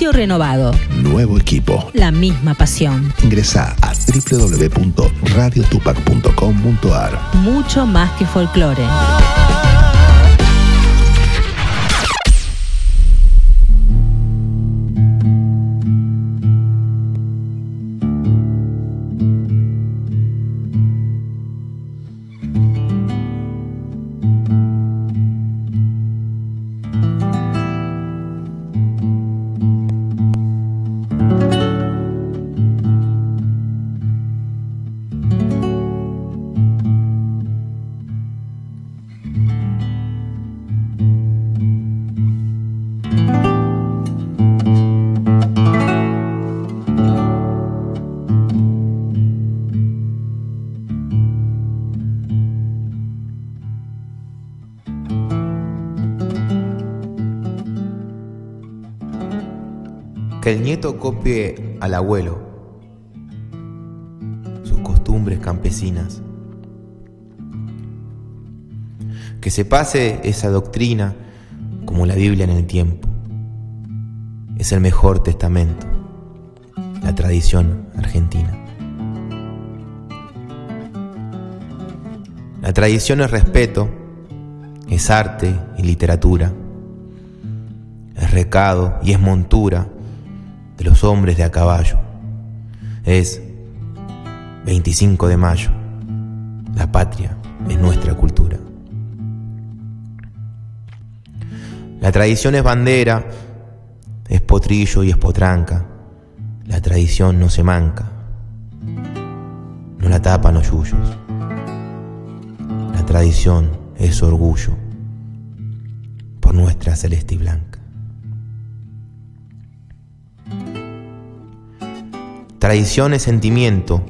sitio renovado. Nuevo equipo. La misma pasión. Ingresa a www.radiotupac.com.ar. Mucho más que folclore. Copie al abuelo sus costumbres campesinas. Que se pase esa doctrina como la Biblia en el tiempo. Es el mejor testamento, la tradición argentina. La tradición es respeto, es arte y literatura, es recado y es montura de los hombres de a caballo. Es 25 de mayo. La patria es nuestra cultura. La tradición es bandera, es potrillo y es potranca. La tradición no se manca. No la tapan los yuyos. La tradición es orgullo por nuestra celeste y blanca. Tradición es sentimiento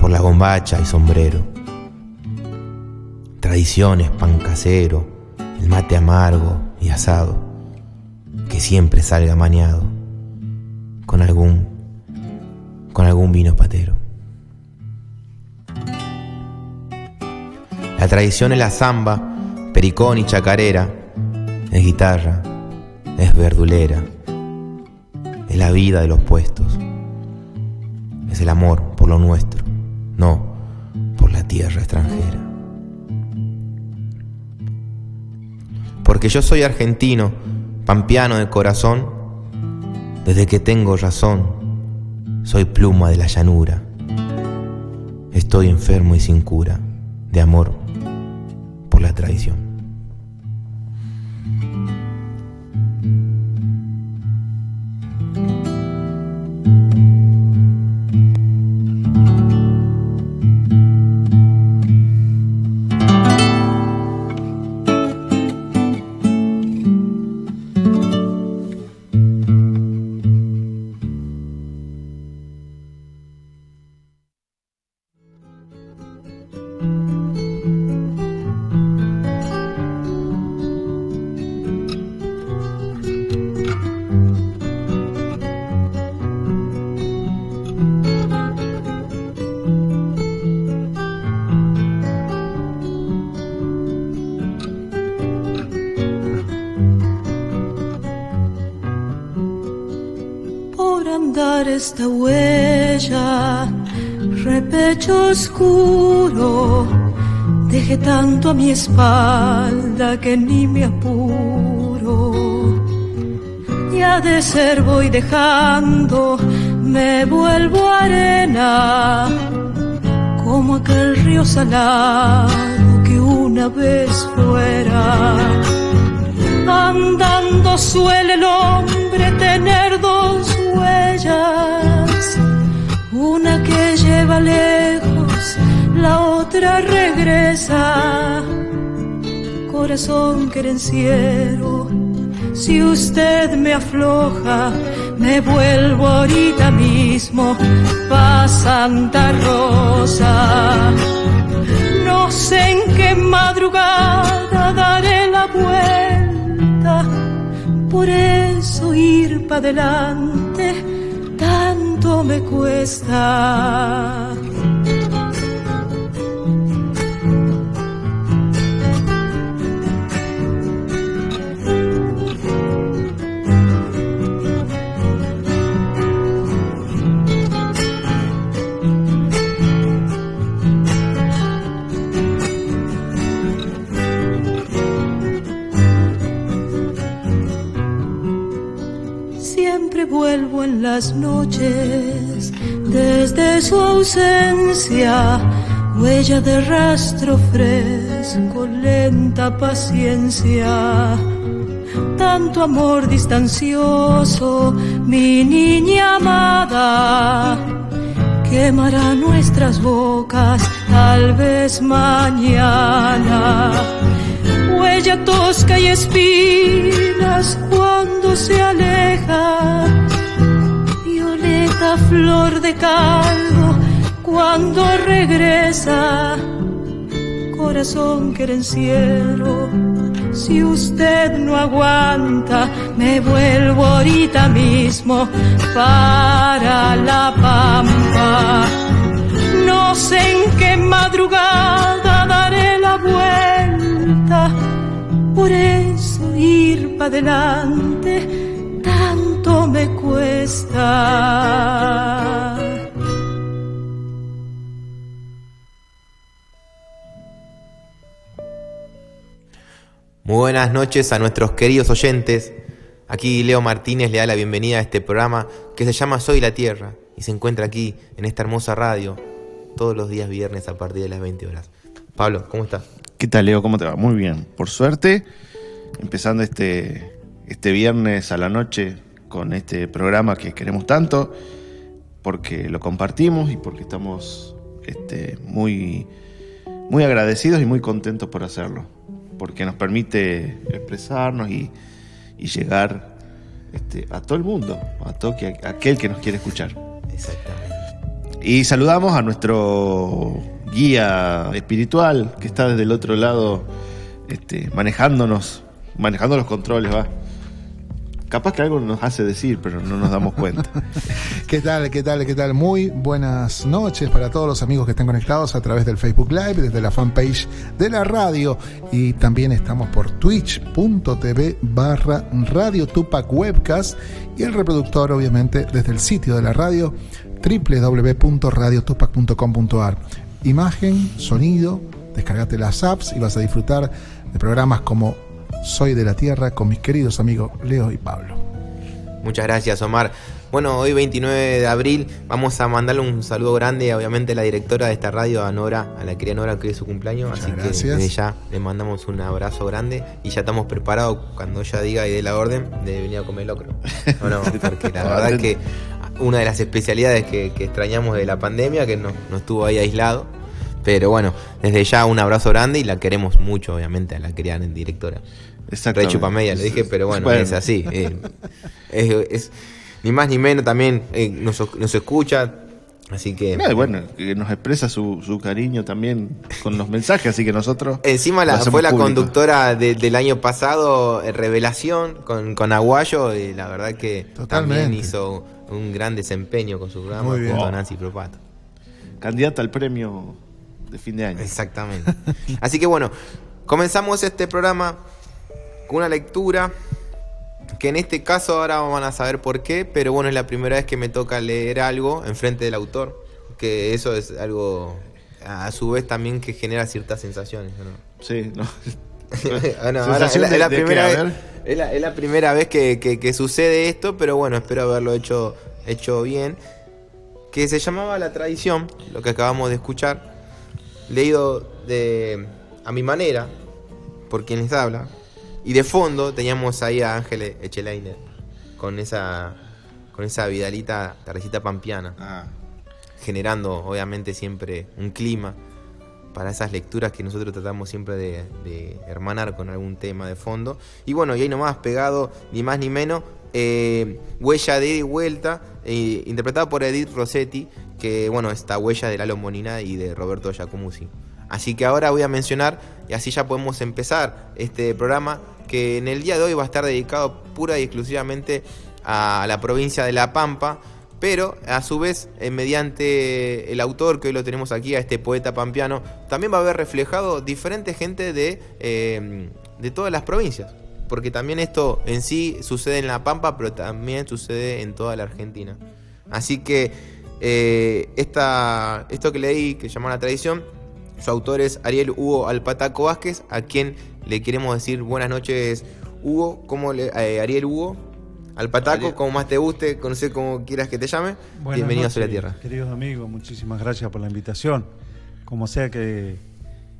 por la bombacha y sombrero. Tradición es pan casero, el mate amargo y asado, que siempre salga mañado con algún con algún vino patero. La tradición es la zamba, pericón y chacarera, es guitarra, es verdulera, es la vida de los puestos es el amor por lo nuestro, no por la tierra extranjera. Porque yo soy argentino, pampeano de corazón, desde que tengo razón, soy pluma de la llanura. Estoy enfermo y sin cura de amor por la tradición. Esta huella, repecho oscuro, dejé tanto a mi espalda que ni me apuro. Ya de ser voy dejando, me vuelvo arena, como aquel río salado que una vez fuera. Andando suele el hombre tener dos una que lleva lejos, la otra regresa. Corazón querenciero, si usted me afloja, me vuelvo ahorita mismo pa' Santa Rosa. No sé en qué madrugada daré la vuelta, por eso ir para adelante me cuesta. En las noches desde su ausencia, huella de rastro fresco, lenta paciencia. Tanto amor distancioso, mi niña amada, quemará nuestras bocas tal vez mañana huella tosca y espinas cuando se aleja, flor de caldo cuando regresa, corazón querenciero, si usted no aguanta, me vuelvo ahorita mismo para la pampa. No sé en qué madrugada daré la vuelta por eso ir para adelante tanto me cuesta. Muy buenas noches a nuestros queridos oyentes. Aquí Leo Martínez le da la bienvenida a este programa que se llama Soy la Tierra y se encuentra aquí en esta hermosa radio todos los días viernes a partir de las 20 horas. Pablo, ¿cómo estás? ¿Qué tal, Leo? ¿Cómo te va? Muy bien. Por suerte, empezando este, este viernes a la noche con este programa que queremos tanto, porque lo compartimos y porque estamos este, muy, muy agradecidos y muy contentos por hacerlo, porque nos permite expresarnos y, y llegar este, a todo el mundo, a todo que, a aquel que nos quiere escuchar. Exactamente. Y saludamos a nuestro guía espiritual que está desde el otro lado este, manejándonos, manejando los controles, va. Capaz que algo nos hace decir, pero no nos damos cuenta. ¿Qué tal? ¿Qué tal? ¿Qué tal? Muy buenas noches para todos los amigos que estén conectados a través del Facebook Live, desde la fanpage de la radio y también estamos por twitch.tv barra Radio Tupac Webcast y el reproductor obviamente desde el sitio de la radio www.radiotupac.com.ar. Imagen, sonido, descargate las apps y vas a disfrutar de programas como Soy de la Tierra con mis queridos amigos Leo y Pablo. Muchas gracias, Omar. Bueno, hoy 29 de abril vamos a mandarle un saludo grande, obviamente, a la directora de esta radio, a Nora, a la querida Nora, que es su cumpleaños. Muchas así gracias. que desde ya le mandamos un abrazo grande y ya estamos preparados cuando ella diga y dé la orden de venir a comer locro. No, no, porque la verdad es que una de las especialidades que, que extrañamos de la pandemia, que no, no estuvo ahí aislado. Pero bueno, desde ya un abrazo grande y la queremos mucho, obviamente, a la querida directora. Re chupamedia, le dije, pero bueno, Bueno. es así. eh, es, es ni más ni menos también eh, nos, nos escucha. Así que. No, y bueno, que nos expresa su, su cariño también con los mensajes, así que nosotros. Encima la, fue la público. conductora de- del año pasado, eh, Revelación, con, con Aguayo, y la verdad que Totalmente. también hizo un gran desempeño con su programa Muy bien. junto a Nancy Propato. Candidata al premio de fin de año. Exactamente. Así que bueno, comenzamos este programa con una lectura que en este caso ahora van a saber por qué, pero bueno, es la primera vez que me toca leer algo enfrente del autor, que eso es algo a su vez también que genera ciertas sensaciones. ¿no? Sí, no. Es la, primera vez, ver. es la- es la primera vez que, que- que sucede esto, pero bueno, espero haberlo hecho, hecho bien. Que se llamaba La Tradición, lo que acabamos de escuchar, leído de a mi manera, por quien les habla. Y de fondo teníamos ahí a Ángel Echelainer, con esa, con esa vidalita, tardecita pampiana Ah, generando obviamente siempre un clima para esas lecturas que nosotros tratamos siempre de, de hermanar con algún tema de fondo. Y bueno, y ahí nomás pegado, ni más ni menos, eh, Huella de vuelta, eh, interpretado por Edith Rossetti, que bueno, esta huella de Lalo Monina y de Roberto Giacomuzzi. Así que ahora voy a mencionar, y así ya podemos empezar este programa, que en el día de hoy va a estar dedicado pura y exclusivamente a la provincia de La Pampa, pero a su vez, eh, mediante el autor que hoy lo tenemos aquí, a este poeta pampeano, también va a haber reflejado diferente gente de, eh, de todas las provincias. Porque también esto en sí sucede en La Pampa, pero también sucede en toda la Argentina. Así que eh, esta, esto que leí, que llama La Tradición, su autor es Ariel Hugo Alpataco Vázquez, a quien le queremos decir buenas noches, Hugo. ¿Cómo le, eh, Ariel Hugo? al Pataco, como más te guste, conocer como quieras que te llame. Buenas Bienvenido noches, a la Tierra. Queridos amigos, muchísimas gracias por la invitación. Como sea que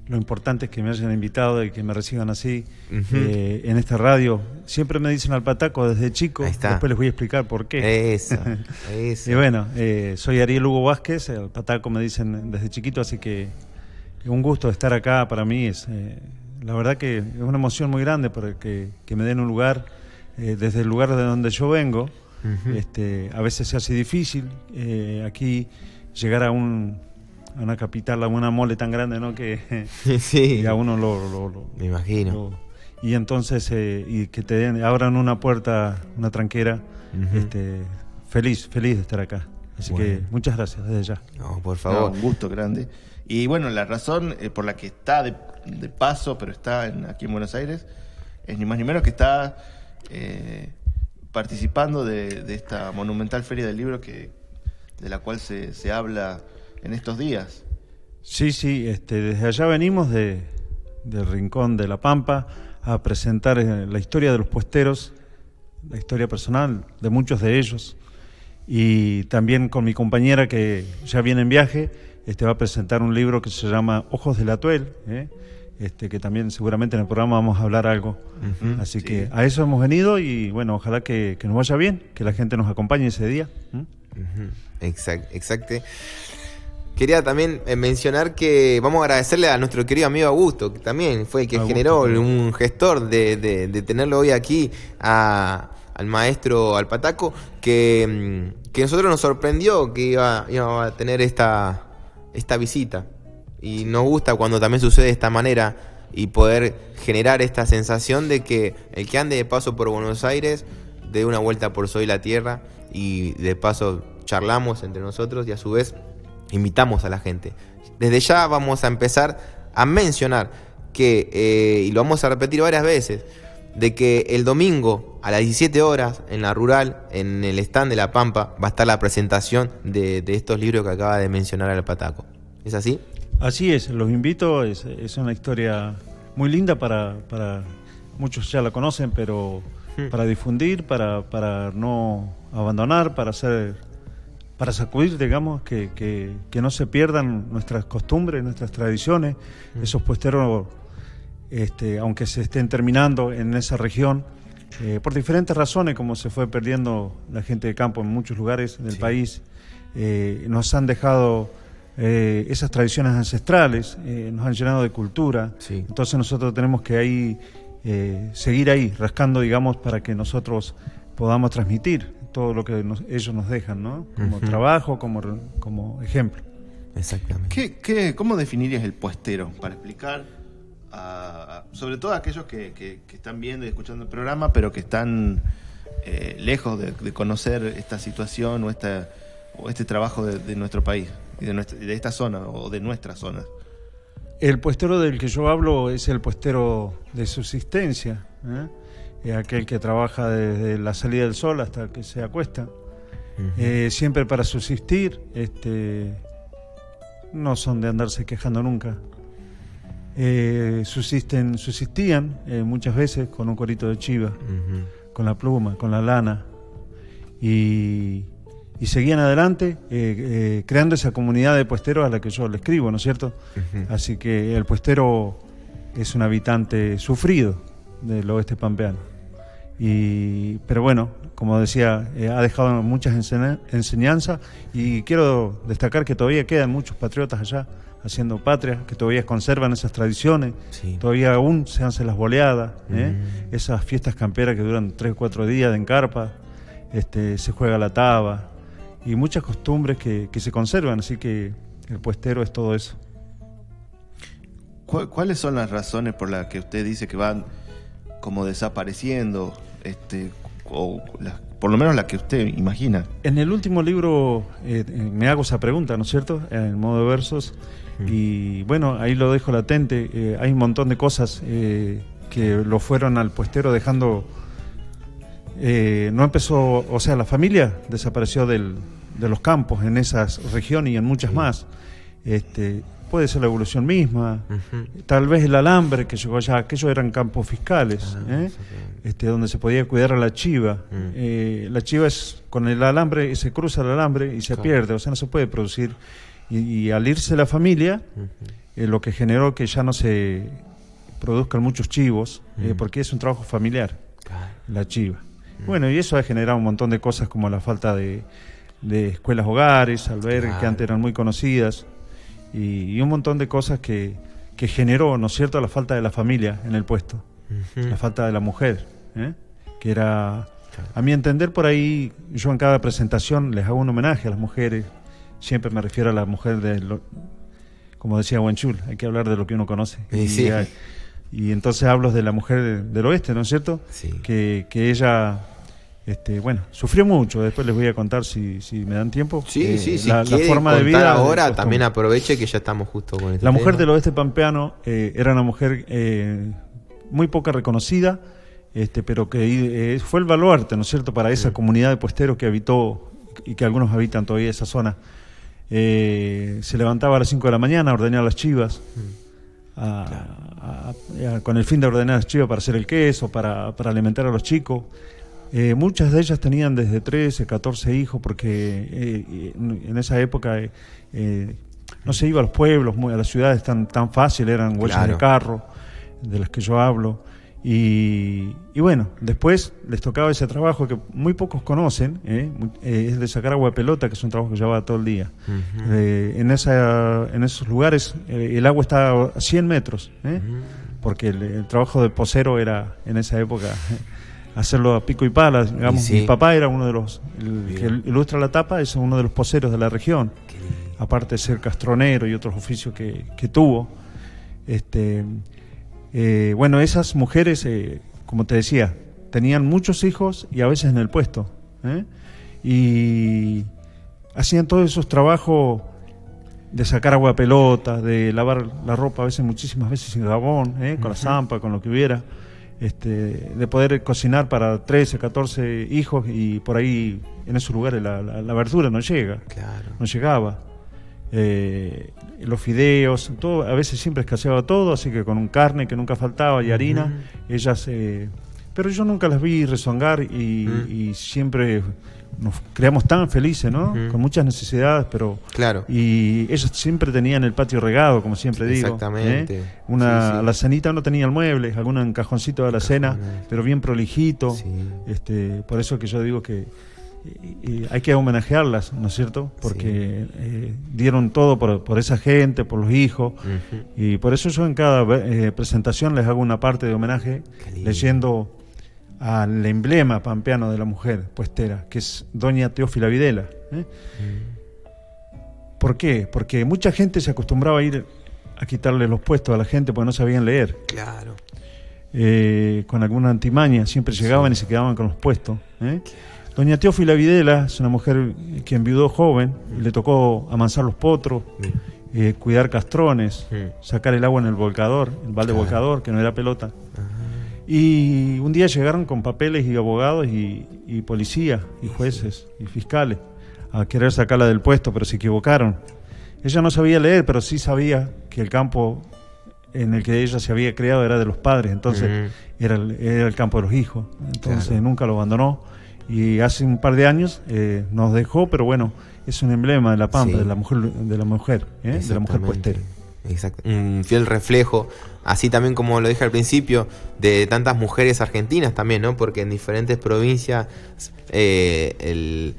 lo importante es que me hayan invitado y que me reciban así eh, en esta radio. Siempre me dicen al pataco desde chico, Ahí está. después les voy a explicar por qué. Eso, eso. Y bueno, eh, soy Ariel Hugo Vázquez, el pataco me dicen desde chiquito, así que un gusto estar acá para mí. Es, eh, la verdad que es una emoción muy grande porque que me den un lugar, eh, desde el lugar de donde yo vengo, este, a veces se hace difícil eh, aquí llegar a, un, a una capital, a una mole tan grande, ¿no? Que sí, y a uno lo, lo- lo- me imagino. lo- y entonces eh, y que te den, abran una puerta, una tranquera, este, feliz, feliz de estar acá. Así que muchas gracias desde ya. No, por No, favor. un gusto grande. Y bueno, la razón eh, por la que está de, de paso, pero está en- aquí en Buenos Aires, es ni más ni menos que está eh, participando de, de esta monumental feria del libro que, de la cual se, se habla en estos días. Sí, sí, este, desde allá venimos de, del Rincón de la Pampa a presentar eh, la historia de los puesteros, la historia personal de muchos de ellos, y también con mi compañera que ya viene en viaje, este, va a presentar un libro que se llama Ojos del Atuel, ¿eh? este, que también seguramente en el programa vamos a hablar algo. Así sí. que a eso hemos venido y bueno, ojalá que, que nos vaya bien, que la gente nos acompañe ese día. ¿m? Ujú, Exact, exacto. Quería también eh, mencionar que vamos a agradecerle a nuestro querido amigo Augusto, que también fue el que Augusto, generó un gestor de, de- de tenerlo hoy aquí a- al maestro al Pataco, que, mm, que nosotros nos sorprendió que iba, iba a tener esta, esta visita. Y nos gusta cuando también sucede de esta manera y poder generar esta sensación de que el que ande de paso por Buenos Aires dé una vuelta por Soy la Tierra y de paso charlamos entre nosotros y a su vez invitamos a la gente. Desde ya vamos a empezar a mencionar que, eh, y lo vamos a repetir varias veces, de que el domingo a las 17 horas en la rural, en el stand de La Pampa, va a estar la presentación de, de estos libros que acaba de mencionar el Pataco. ¿Es así? Así es, los invito, es, es una historia muy linda para, para muchos ya la conocen, pero Hmm. para difundir, para, para no abandonar, para hacer, para sacudir, digamos, que, que, que no se pierdan nuestras costumbres, nuestras tradiciones, esos puesteros, este, aunque se estén terminando en esa región, eh, por diferentes razones, como se fue perdiendo la gente de campo en muchos lugares del Sí. país, eh, nos han dejado eh, esas tradiciones ancestrales, eh, nos han llenado de cultura. Sí. Entonces nosotros tenemos que ahí eh, seguir ahí, rascando, digamos, para que nosotros podamos transmitir todo lo que nos- ellos nos dejan, ¿no? Como trabajo, como, re- como ejemplo. Exactamente. ¿Qué, qué, cómo definirías el puestero? Para explicar, a- a- sobre todo a aquellos que, que- que están viendo y escuchando el programa, pero que están eh, lejos de, de conocer esta situación o, esta, o este trabajo de, de nuestro país y de, nuestra, de esta zona o de nuestra zona. El puestero del que yo hablo es el puestero de subsistencia, ¿eh? Es aquel que trabaja desde la salida del sol hasta que se acuesta. Eh, siempre para subsistir, este, no son de andarse quejando nunca. Eh, subsisten, subsistían eh, muchas veces con un corito de chiva, con la pluma, con la lana, y, y seguían adelante eh, eh, creando esa comunidad de puesteros a la que yo le escribo, ¿no es cierto? Así que el puestero es un habitante sufrido del oeste pampeano. Y, pero bueno, como decía, eh, ha dejado muchas enseñanzas y quiero destacar que todavía quedan muchos patriotas allá haciendo patria, que todavía conservan esas tradiciones, Sí. todavía aún se hacen las boleadas, ¿eh? Mm. esas fiestas camperas que duran tres o cuatro días de encarpa, este, se juega la taba y muchas costumbres que, que se conservan, así que el puestero es todo eso. ¿Cu- ¿Cuáles son las razones por las que usted dice que van como desapareciendo, este, o las- por lo menos las que usted imagina? En el último libro eh, me hago esa pregunta, ¿no es cierto? En modo de versos. Y bueno, ahí lo dejo latente. Eh, hay un montón de cosas eh, que lo fueron al puestero dejando... eh, no empezó, o sea, la familia desapareció del- de los campos en esas regiones y en muchas más. Este, puede ser la evolución misma, tal vez el alambre que llegó allá, aquellos eran campos fiscales. Ah, ¿eh? este, donde se podía cuidar a la chiva. Mm. Eh, la chiva es con el alambre, se cruza el alambre y se Claro. pierde, o sea, no se puede producir. Y, y al irse la familia, eh, lo que generó que ya no se produzcan muchos chivos, eh, porque es un trabajo familiar, la chiva. Bueno, y eso ha generado un montón de cosas como la falta de, de escuelas hogares, albergues que Claro. antes eran muy conocidas, y, y un montón de cosas que, que generó, ¿no es cierto?, la falta de la familia en el puesto, la falta de la mujer, ¿eh? que era, a mi entender, por ahí, yo en cada presentación les hago un homenaje a las mujeres, siempre me refiero a la mujer de, lo- como decía Wenchul, hay que hablar de lo que uno conoce. Y sí. entonces hablo de la mujer de- del oeste, ¿no es cierto? Sí. Que, que ella, este, bueno, sufrió mucho, después les voy a contar si, si me dan tiempo. Sí, eh, sí, si la, forma de vida. ahora, también aproveche que ya estamos justo con este La mujer tema. del oeste pampeano eh, era una mujer eh, muy poca reconocida, este, pero que eh, fue el baluarte, ¿no es cierto?, para esa comunidad de puesteros que habitó y que algunos habitan todavía esa zona. Eh, se levantaba a las 5 de la mañana a ordenar las chivas, a- a- a- con el fin de ordenar las chivas para hacer el queso, para, para alimentar a los chicos. Eh, muchas de ellas tenían desde 13, 14 hijos, porque eh, en esa época eh, no se iba a los pueblos, muy- a las ciudades tan, tan fácil, eran huellas Claro. de carro, de las que yo hablo. Y, y bueno, después les tocaba ese trabajo que muy pocos conocen, ¿eh? Eh, es de sacar agua de pelota, que es un trabajo que llevaba todo el día. Eh, en, esa, en esos lugares eh, el agua está a 100 metros, ¿eh? porque el, el trabajo de posero era en esa época hacerlo a pico y pala. Digamos, Y sí. Mi papá era uno de los, el, que ilustra la tapa, es uno de los poseros de la región, aparte de ser castronero y otros oficios que, que tuvo. Este, eh, bueno, esas mujeres, eh, como te decía, tenían muchos hijos y a veces en el puesto. ¿eh? Y hacían todos esos trabajos de sacar agua a pelota, de lavar la ropa a veces, muchísimas veces sin jabón, ¿eh? con la zampa, con lo que hubiera. Este, de poder cocinar para 13, 14 hijos y por ahí en esos lugares la, la- la verdura no llega Claro. no llegaba. Eh, los fideos, todo, a veces siempre escaseaba todo, así que con un carne que nunca faltaba y harina, ellas... eh, pero yo nunca las vi rezongar y, y siempre nos creamos tan felices, ¿no? Con muchas necesidades, pero... Claro. Y ellos siempre tenían el patio regado, como siempre digo. Exactamente. ¿eh? Una, Sí, sí. La cenita no tenía el mueble, alguna en cajoncito de la cena, pero bien prolijito. Sí. Este, por eso que yo digo que y- hay que homenajearlas, ¿no es cierto? Porque eh, dieron todo por, por esa gente, por los hijos. Y por eso yo en cada eh, presentación les hago una parte de homenaje leyendo al emblema pampeano de la mujer puestera, que es Doña Teófila Videla. ¿eh? ¿Por qué? Porque mucha gente se acostumbraba a ir a quitarle los puestos a la gente porque no sabían leer. Claro. Con alguna antimaña, siempre llegaban y se quedaban con los puestos. ¿eh? Doña Teófila Videla es una mujer que enviudó joven, y le tocó amansar los potros, eh, cuidar castrones, sacar el agua en el volcador, el balde Claro. volcador, que no era pelota. Y un día llegaron con papeles y abogados y, y policías y jueces y fiscales a querer sacarla del puesto, pero se equivocaron. Ella no sabía leer, pero sí sabía que el campo en el que ella se había criado era de los padres, entonces era, el, era el campo de los hijos. Entonces Claro. nunca lo abandonó. Y hace un par de años eh, nos dejó, pero bueno, es un emblema de la pampa, Sí. de la mujer, de la mujer, ¿eh? de la mujer puestera. Exacto. Un fiel reflejo, así también como lo dije al principio, de tantas mujeres argentinas también, ¿no? Porque en diferentes provincias eh, el-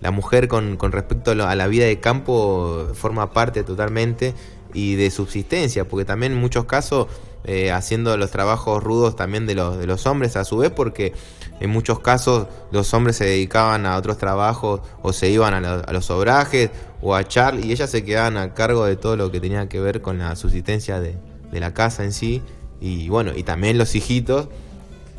la mujer con, con respecto a, lo- a la vida de campo forma parte totalmente y de subsistencia, porque también en muchos casos eh, haciendo los trabajos rudos también de los, de los hombres a su vez, porque en muchos casos los hombres se dedicaban a otros trabajos o se iban a, lo- a los obrajes o a char y ellas se quedaban a cargo de todo lo que tenía que ver con la subsistencia de, de la casa en sí y bueno, y también los hijitos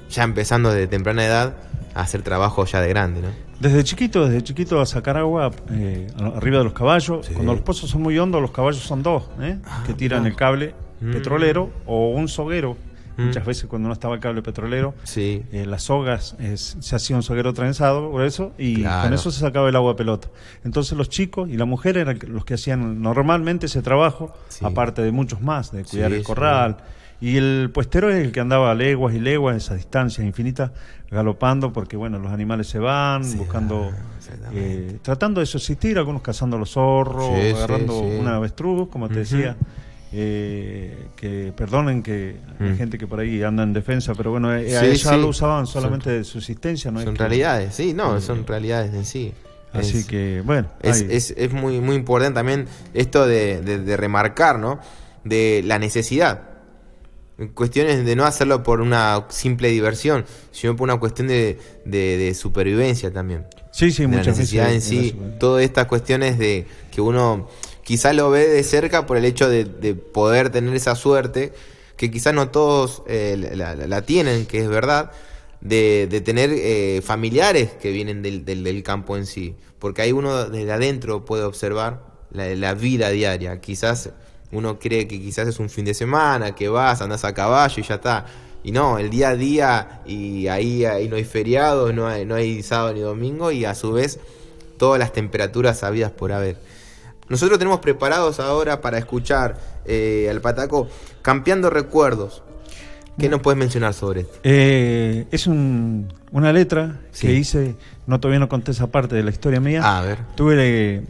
ya empezando desde temprana edad a hacer trabajo ya de grande, ¿no? Desde chiquito, desde chiquito a sacar agua eh, arriba de los caballos. Sí. Cuando los pozos son muy hondos, los caballos son dos, ¿eh? Ah, que tiran el cable Mm. petrolero o un soguero. Mm. Muchas veces cuando no estaba el cable petrolero, Sí, eh, las sogas es- se hacía un soguero trenzado por eso y Claro. con eso se sacaba el agua pelota. Entonces los chicos y la mujer eran los que hacían normalmente ese trabajo, Sí. aparte de muchos más, de cuidar Sí, el corral Y el puestero es el que andaba a leguas y leguas, esas distancias infinitas, galopando, porque bueno, los animales se van, buscando, exactamente. eh, tratando de subsistir, algunos cazando los zorros, Sí, agarrando sí. una avestruz, como te decía. Eh, que perdonen que hay Mm. gente que por ahí anda en defensa, pero bueno, eh, a Sí, ella sí. lo usaban solamente de subsistencia, ¿no? es son que- realidades, sí, no, son realidades en sí. Así Es- que, bueno, Es, es, es muy, muy importante también esto de, de- de remarcar, ¿no? De la necesidad. Cuestiones de no hacerlo por una simple diversión, sino por una cuestión de, de- de supervivencia también. sí, sí, de la muchas necesidad en veces. sí. Todas estas cuestiones de que uno quizá lo ve de cerca por el hecho de, de poder tener esa suerte, que quizás no todos eh, la, tienen, que es verdad, de, de tener eh, familiares que vienen del, del- del campo en sí. Porque ahí uno desde adentro puede observar la, la vida diaria. Quizás uno cree que quizás es un fin de semana, que vas, andas a caballo y ya está. Y no, el día a día y ahí, ahí no hay feriados, no hay, no hay sábado ni domingo y a su vez todas las temperaturas sabidas por haber. Nosotros tenemos preparados ahora para escuchar eh, al Pataco Campeando Recuerdos. ¿Qué nos puedes mencionar sobre esto? Eh, es un- una letra Sí. que hice, no todavía no conté esa parte de la historia mía. A ver. Tuve,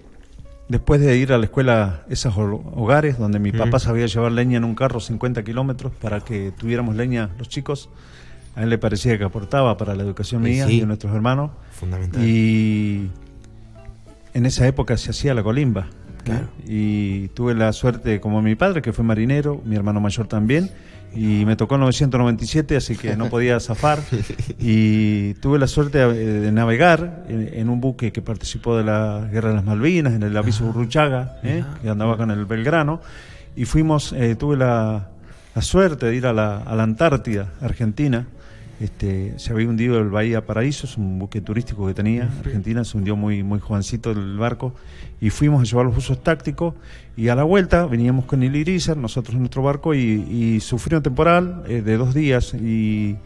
después de ir a la escuela, esos ho- hogares donde mi papá Ujú. sabía llevar leña en un carro 50 kilómetros para que tuviéramos leña los chicos. A él le parecía que aportaba para la educación mía sí. y de nuestros hermanos. Fundamental. Y en esa época se hacía la colimba. ¿Eh? Y tuve la suerte, como mi padre, que fue marinero, mi hermano mayor también, y me tocó en 997, así que no podía zafar. Y tuve la suerte eh, de navegar en, en un buque que participó de la Guerra de las Malvinas, en el aviso Urruchaga, ¿eh? que andaba con el Belgrano. Y fuimos, eh, tuve la, la suerte de ir a la, a la Antártida, Argentina. Este, se había hundido el Bahía Paraíso, es un buque turístico que tenía Argentina, se hundió muy, muy jovencito el barco y fuimos a llevar los usos tácticos y a la vuelta veníamos con el Irizar, nosotros en nuestro barco y, y sufrió un temporal eh, de dos días y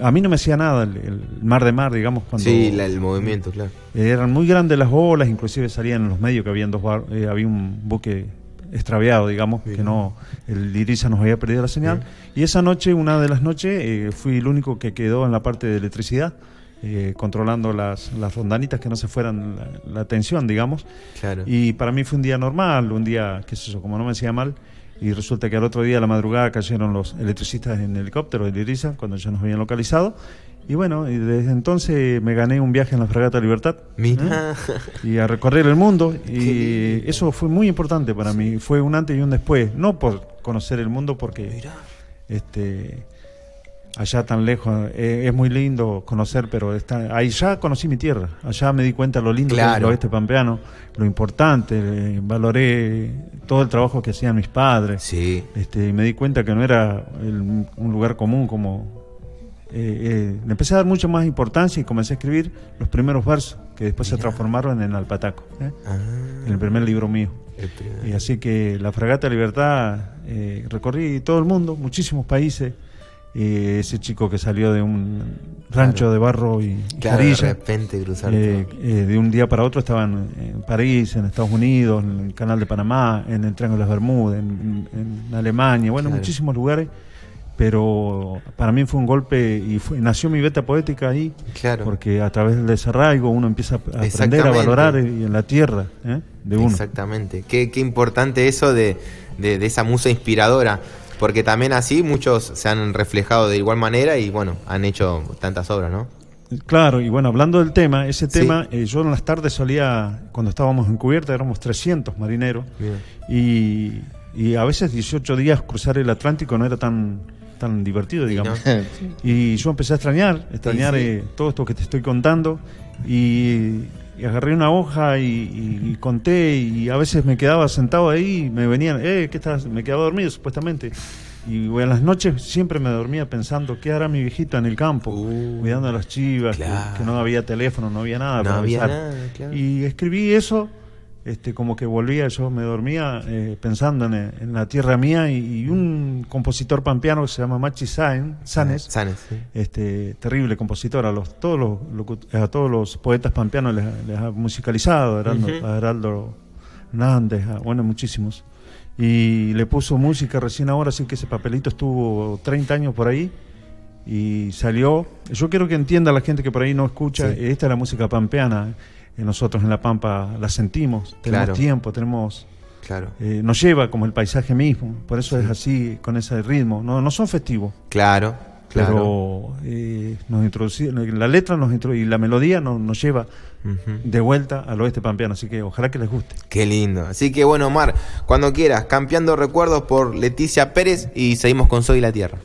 a mí no me hacía nada el, el mar de mar, digamos, cuando Sí, la- el movimiento, claro. eh, eran muy grandes las olas, inclusive salían en los medios que habían dos bar- eh, había un buque extraviado, digamos, que no, el Irisa nos había perdido la señal. Y esa noche, una de las noches, eh, fui el único que quedó en la parte de electricidad, eh, controlando las, las rondanitas que no se fueran la, la tensión, digamos. Claro. Y para mí fue un día normal, un día, qué sé yo, como no me hacía mal. Y resulta que al otro día, a la madrugada, cayeron los electricistas en helicóptero del Irisa, cuando ya nos habían localizado. Y bueno, y desde entonces me gané un viaje en la Fragata Libertad. Mira. ¿eh? Y a recorrer el mundo. Y eso fue muy importante para mí. Fue un antes y un después. No por conocer el mundo, porque este allá tan lejos eh, es muy lindo conocer, pero está, ahí ya conocí mi tierra. Allá me di cuenta lo lindo que es el Claro. oeste pampeano, lo importante. eh, valoré todo el trabajo que hacían mis padres. Sí. Este, y me di cuenta que no era el- un lugar común como... eh, eh, le empecé a dar mucho más importancia y comencé a escribir los primeros versos que después se transformaron en Alpataco, ¿eh? Ah, en el primer libro mío. Y así que la Fragata Libertad, eh, recorrí todo el mundo, muchísimos países. Eh, ese chico que salió de un rancho Claro. de barro y Claro, de repente cruzar eh, eh, de un día para otro estaban en París, en Estados Unidos, en el Canal de Panamá, en el Triángulo de las Bermudas, en Alemania, bueno, Claro. muchísimos lugares. Pero para mí fue un golpe y fue- nació mi beta poética ahí, Claro. porque a través del desarraigo uno empieza a aprender a valorar y en la tierra ¿eh? de uno. Exactamente. Qué, qué importante eso de, de- de esa musa inspiradora. Porque también así muchos se han reflejado de igual manera y bueno, han hecho tantas obras, ¿no? Claro, y bueno, hablando del tema, ese Sí. tema, eh, yo en las tardes solía, cuando estábamos en cubierta, éramos 300 marineros, Bien. y, y a veces 18 días cruzar el Atlántico no era tan, tan divertido, digamos. Y yo empecé a extrañar, extrañar sí. eh, todo esto que te estoy contando, y, y agarré una hoja y, y- y conté, y a veces me quedaba sentado ahí, y me venían, eh, ¿qué estás? Me quedaba dormido supuestamente. Y bueno, en las noches siempre me dormía pensando, ¿qué hará mi viejita en el campo? Uh, cuidando a las chivas, que- no había teléfono, no había nada No para había avisar. nada, claro. Y escribí eso, este, como que volvía, yo me dormía eh, pensando en, en la tierra mía y, y un compositor pampeano que se llama Machi Saen- Sanes, Sanes, sí. este terrible compositor, a los todos los a todos los poetas pampeanos les, les ha musicalizado, a Heraldo, Ujú. a Heraldo Hernández, a- bueno, muchísimos. y le puso música recién ahora, así que ese papelito estuvo 30 años por ahí y salió. Yo quiero que entienda la gente que por ahí no escucha, Sí. esta es la música pampeana. Nosotros en La Pampa la sentimos, tenemos Claro. tiempo, tenemos Claro. eh, nos lleva como el paisaje mismo, por eso es así, con ese ritmo. No, no son festivos, Claro, claro. pero eh, nos la letra nos y la melodía nos, nos lleva de vuelta al oeste pampeano, así que ojalá que les guste. Qué lindo. Así que bueno, Omar, cuando quieras, campeando recuerdos por Leticia Pérez y seguimos con Soy la Tierra.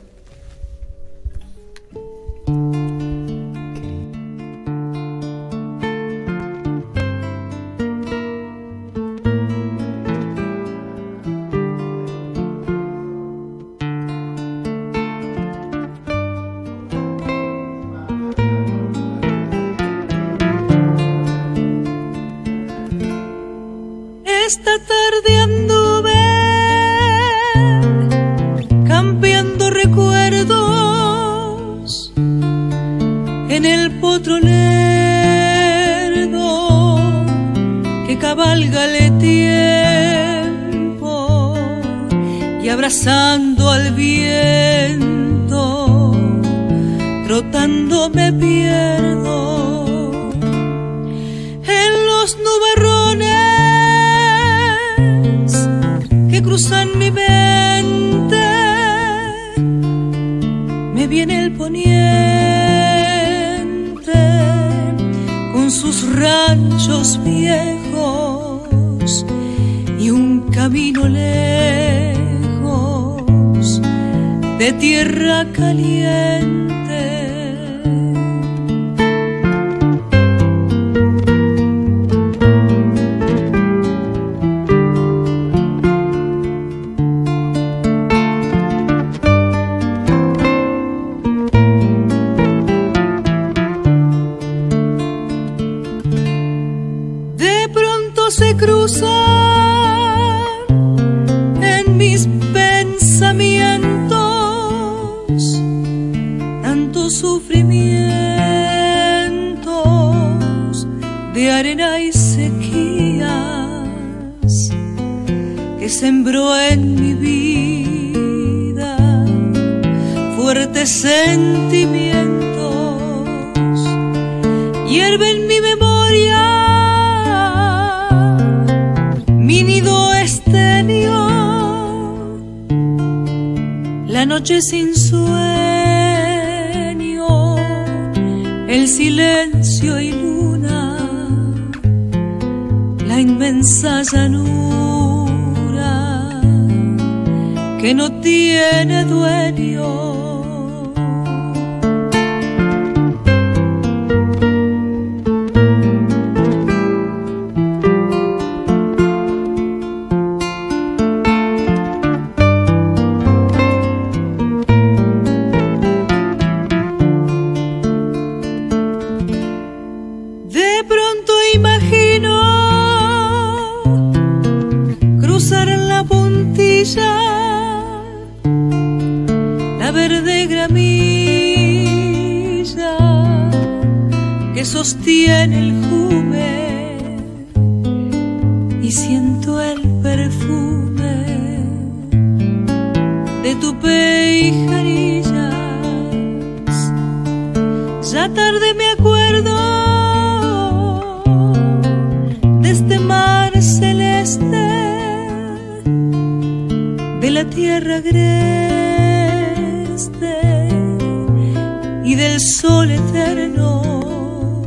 Del sol eterno.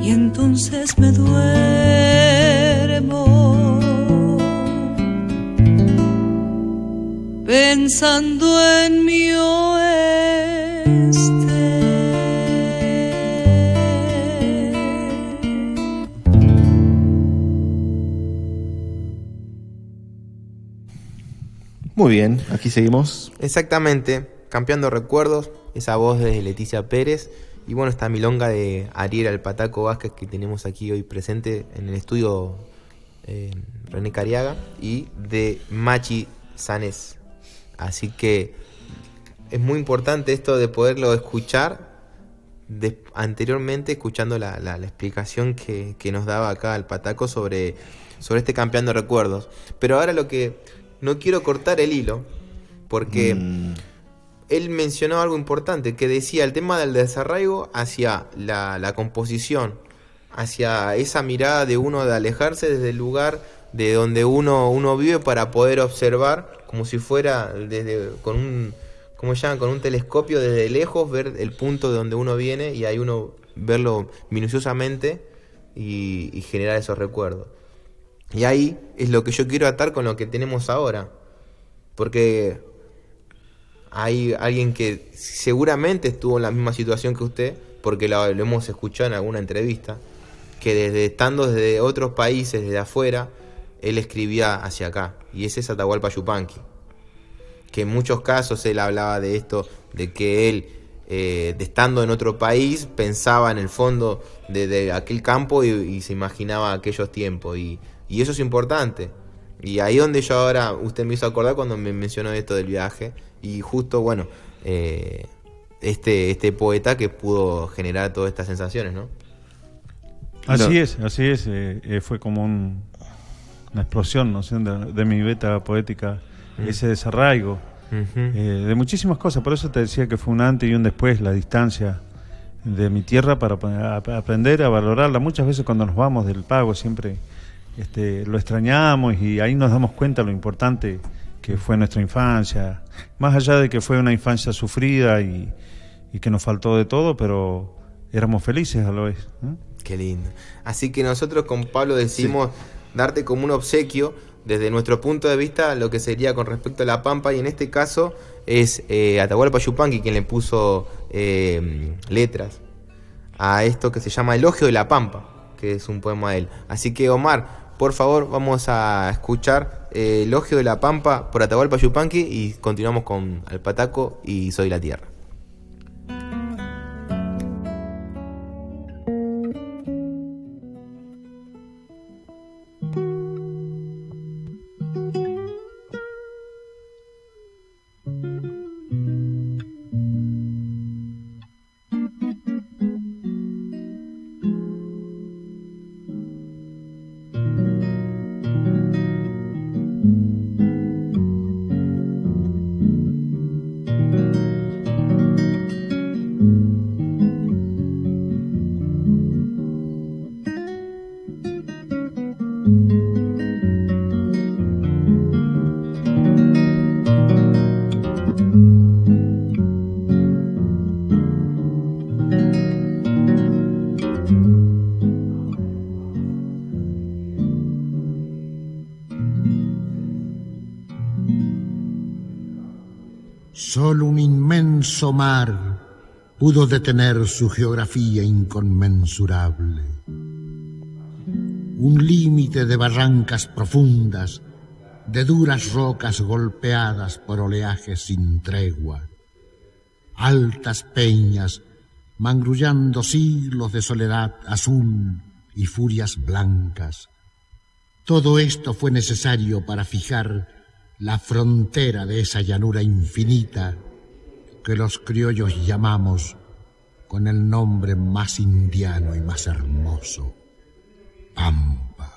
Y entonces me duermo pensando en mi oeste. Muy bien, aquí seguimos. Exactamente, campeando recuerdos, esa voz de Leticia Pérez y bueno, esta milonga de Ariel Alpataco Vázquez que tenemos aquí hoy presente en el estudio eh, René Cariaga y de Machi Sanés. Así que es muy importante esto de poderlo escuchar anteriormente escuchando la, explicación que, nos daba acá el Pataco sobre, sobre este campeón de recuerdos. Pero ahora lo que no quiero cortar el hilo, porque Mm, él mencionó algo importante, que decía el tema del desarraigo hacia la, composición, hacia esa mirada de uno de alejarse desde el lugar de donde uno, uno vive para poder observar como si fuera desde con un ¿cómo se llama? con un telescopio desde lejos ver el punto de donde uno viene y ahí uno verlo minuciosamente y, y generar esos recuerdos. Y ahí es lo que yo quiero atar con lo que tenemos ahora. Porque hay alguien que seguramente estuvo en la misma situación que usted, porque lo, hemos escuchado en alguna entrevista, que desde estando desde otros países, desde afuera, él escribía hacia acá. Y ese es Atahualpa Yupanqui. Que en muchos casos él hablaba de esto, de que él, eh, estando en otro país, pensaba en el fondo de, aquel campo y, se imaginaba aquellos tiempos. Y eso es importante. Y ahí donde yo ahora, usted me hizo acordar cuando me mencionó esto del viaje. Y justo, bueno, eh, este, este poeta que pudo generar todas estas sensaciones, ¿no? Así No. es, así es. eh, eh, fue como un- una explosión, ¿no sé? de, de mi beta poética, Mm. ese desarraigo. Eh, de muchísimas cosas. Por eso te decía que fue un antes y un después, la distancia de mi tierra para aprender a valorarla. Muchas veces cuando nos vamos del pago siempre este, lo extrañamos y ahí nos damos cuenta lo importante que fue nuestra infancia. Más allá de que fue una infancia sufrida y, y que nos faltó de todo, pero éramos felices a lo vez. ¿no? Qué lindo. Así que nosotros con Pablo decimos darte como un obsequio desde nuestro punto de vista lo que sería con respecto a la Pampa y en este caso es eh, Atahualpa Yupanqui quien le puso eh, letras a esto que se llama Elogio de la Pampa, que es un poema de él. Así que Omar, por favor vamos a escuchar eh, Elogio de la Pampa por Atahualpa Yupanqui y continuamos con Alpataco y Soy la Tierra. Solo un inmenso mar pudo detener su geografía inconmensurable. Un límite de barrancas profundas, de duras rocas golpeadas por oleajes sin tregua, altas peñas mangrullando siglos de soledad azul y furias blancas. Todo esto fue necesario para fijar la frontera de esa llanura infinita que los criollos llamamos con el nombre más indiano y más hermoso, Pampa.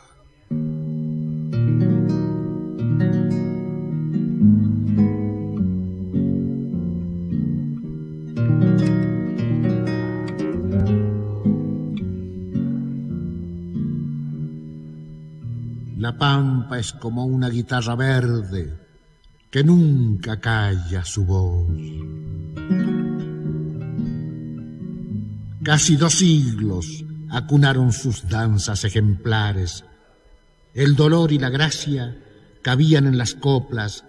La pampa es como una guitarra verde que nunca calla su voz. Casi dos siglos acunaron sus danzas ejemplares. El dolor y la gracia cabían en las coplas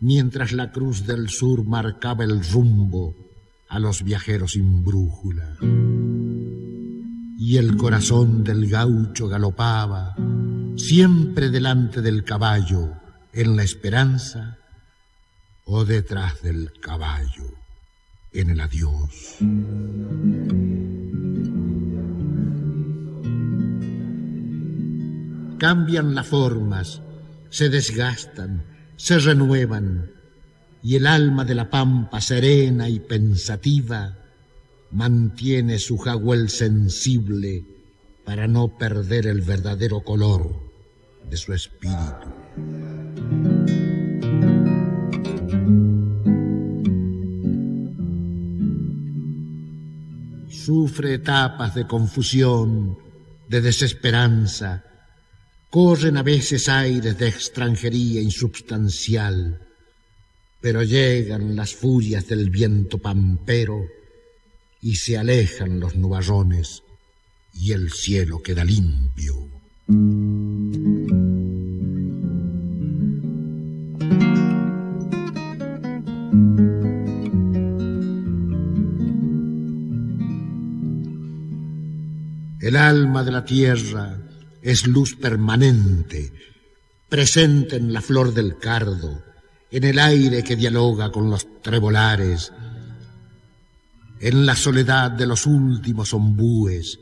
mientras la cruz del sur marcaba el rumbo a los viajeros sin brújula. Y el corazón del gaucho galopaba siempre delante del caballo en la esperanza o detrás del caballo en el adiós. Cambian las formas, se desgastan, se renuevan, y el alma de la pampa serena y pensativa mantiene su jaguel sensible para no perder el verdadero color de su espíritu. Sufre etapas de confusión, de desesperanza, corren a veces aires de extranjería insubstancial, pero llegan las furias del viento pampero y se alejan los nubarrones y el cielo queda limpio. El alma de la tierra es luz permanente, presente en la flor del cardo, en el aire que dialoga con los trebolares, en la soledad de los últimos ombúes,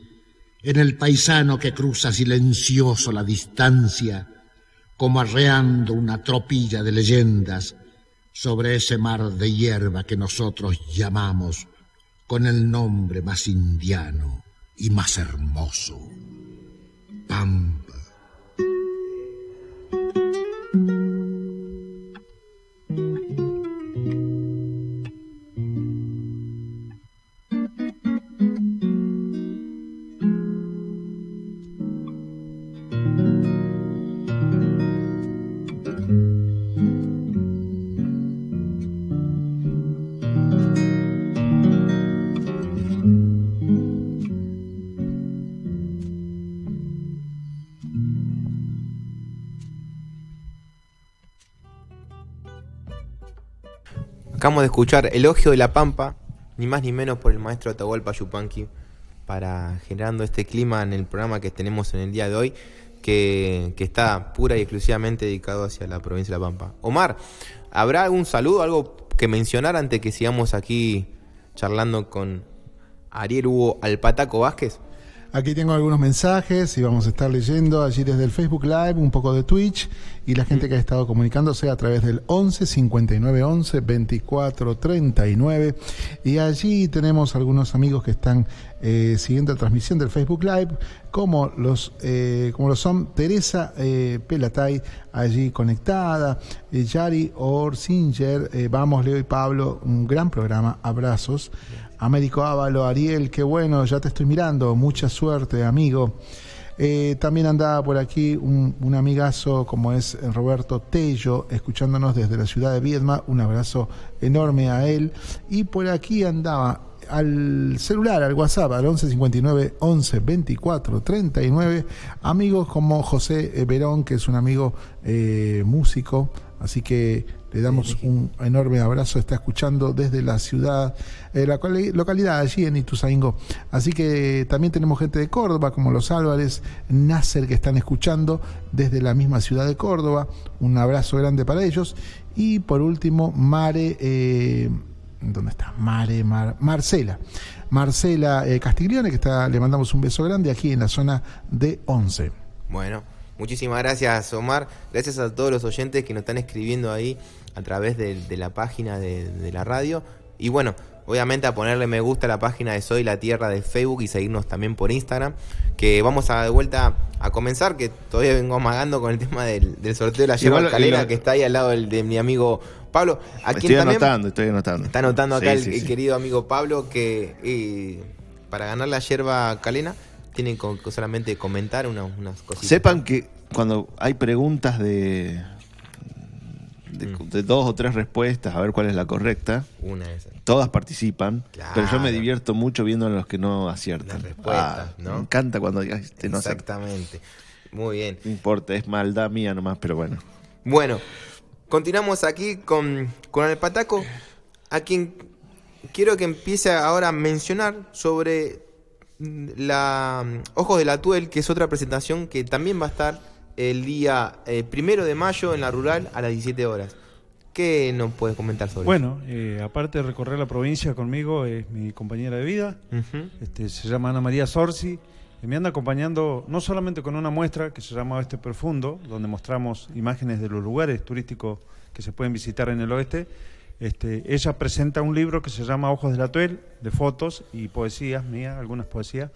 en el paisano que cruza silencioso la distancia, como arreando una tropilla de leyendas sobre ese mar de hierba que nosotros llamamos con el nombre más indiano y más hermoso, Pampa. Acabamos de escuchar Elogio de la Pampa, ni más ni menos por el maestro Atahualpa Yupanqui, para generando este clima en el programa que tenemos en el día de hoy, que, que está pura y exclusivamente dedicado hacia la provincia de La Pampa. Omar, ¿habrá algún saludo, algo que mencionar antes que sigamos aquí charlando con Ariel Hugo Alpataco Vázquez? Aquí tengo algunos mensajes y vamos a estar leyendo allí desde el Facebook Live, un poco de Twitch y la gente que ha estado comunicándose a través del 11 59 11 24 39. Y allí tenemos algunos amigos que están eh, siguiendo la transmisión del Facebook Live, como los eh, como lo son Teresa eh, Pelatay, allí conectada, eh, Yari Orsinger, eh, vamos Leo y Pablo, un gran programa, abrazos. Américo Ávalo, Ariel, qué bueno, ya te estoy mirando, mucha suerte, amigo. Eh, también andaba por aquí un, amigazo como es Roberto Tello, escuchándonos desde la ciudad de Viedma, un abrazo enorme a él. Y por aquí andaba al celular, al WhatsApp, al 11 59 11 24 39, amigos como José eh, Verón, que es un amigo eh, músico, así que le damos un enorme abrazo, está escuchando desde la ciudad, eh, la cual- localidad allí en Ituzaingó. Así que también tenemos gente de Córdoba, como los Álvarez, Nasser, que están escuchando desde la misma ciudad de Córdoba. Un abrazo grande para ellos. Y por último, Mare, eh, ¿dónde está? Mare, Mar- Marcela. Marcela eh, Castiglione, que está, le mandamos un beso grande aquí en la zona de 11. Bueno, muchísimas gracias Omar, gracias a todos los oyentes que nos están escribiendo ahí a través de, de la página de, de la radio. Y bueno, obviamente a ponerle me gusta a la página de Soy la Tierra de Facebook y seguirnos también por Instagram, que vamos a de vuelta a comenzar, que todavía vengo amagando con el tema del, del sorteo de la yerba Igual, calera lo- que está ahí al lado del- de mi amigo Pablo. A quien Estoy también anotando, estoy anotando. Está anotando acá Sí, el, sí, el sí. querido amigo Pablo que eh, para ganar la yerba calena tienen que solamente comentar una- unas cositas. Sepan que cuando hay preguntas de, de, Mm. de dos o tres respuestas, a ver cuál es la correcta, Una de esas. todas participan, Claro. pero yo me divierto mucho viendo a los que no aciertan. Las respuestas, Ah, ¿no? Me encanta cuando este no. Exactamente. Muy bien. No importa, es maldad mía nomás, pero bueno. Bueno, continuamos aquí con, con el Pataco, a quien quiero que empiece ahora a mencionar sobre la mm, Ojos de la Tuel, que es otra presentación que también va a estar el día eh, primero de mayo en la rural a las 17 horas. ¿Qué nos puedes comentar sobre Bueno, eh, aparte de recorrer la provincia conmigo, es mi compañera de vida. eso? Este, se llama Ana María Sorsi. Y me anda acompañando no solamente con una muestra que se llama Oeste Profundo, donde mostramos imágenes de los lugares turísticos que se pueden visitar en el oeste, Este, ella presenta un libro que se llama Ojos de la Tuel, de fotos y poesías mías, algunas poesías.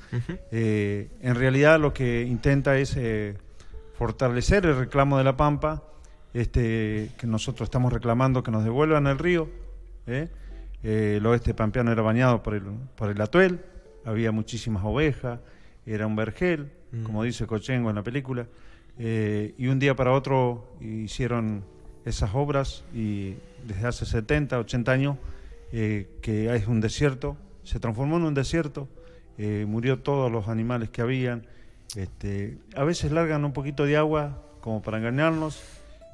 Eh, en realidad lo que intenta es eh, fortalecer el reclamo de la Pampa, este, que nosotros estamos reclamando que nos devuelvan el río. ¿eh? Eh, el oeste pampeano era bañado por el, por el atuel, había muchísimas ovejas, era un vergel, como dice Cochengo en la película, y un día para otro hicieron esas obras y desde hace 70, 80 años eh, que es un desierto, se transformó en un desierto, eh, murió todos los animales que habían, este, a veces largan un poquito de agua como para engañarnos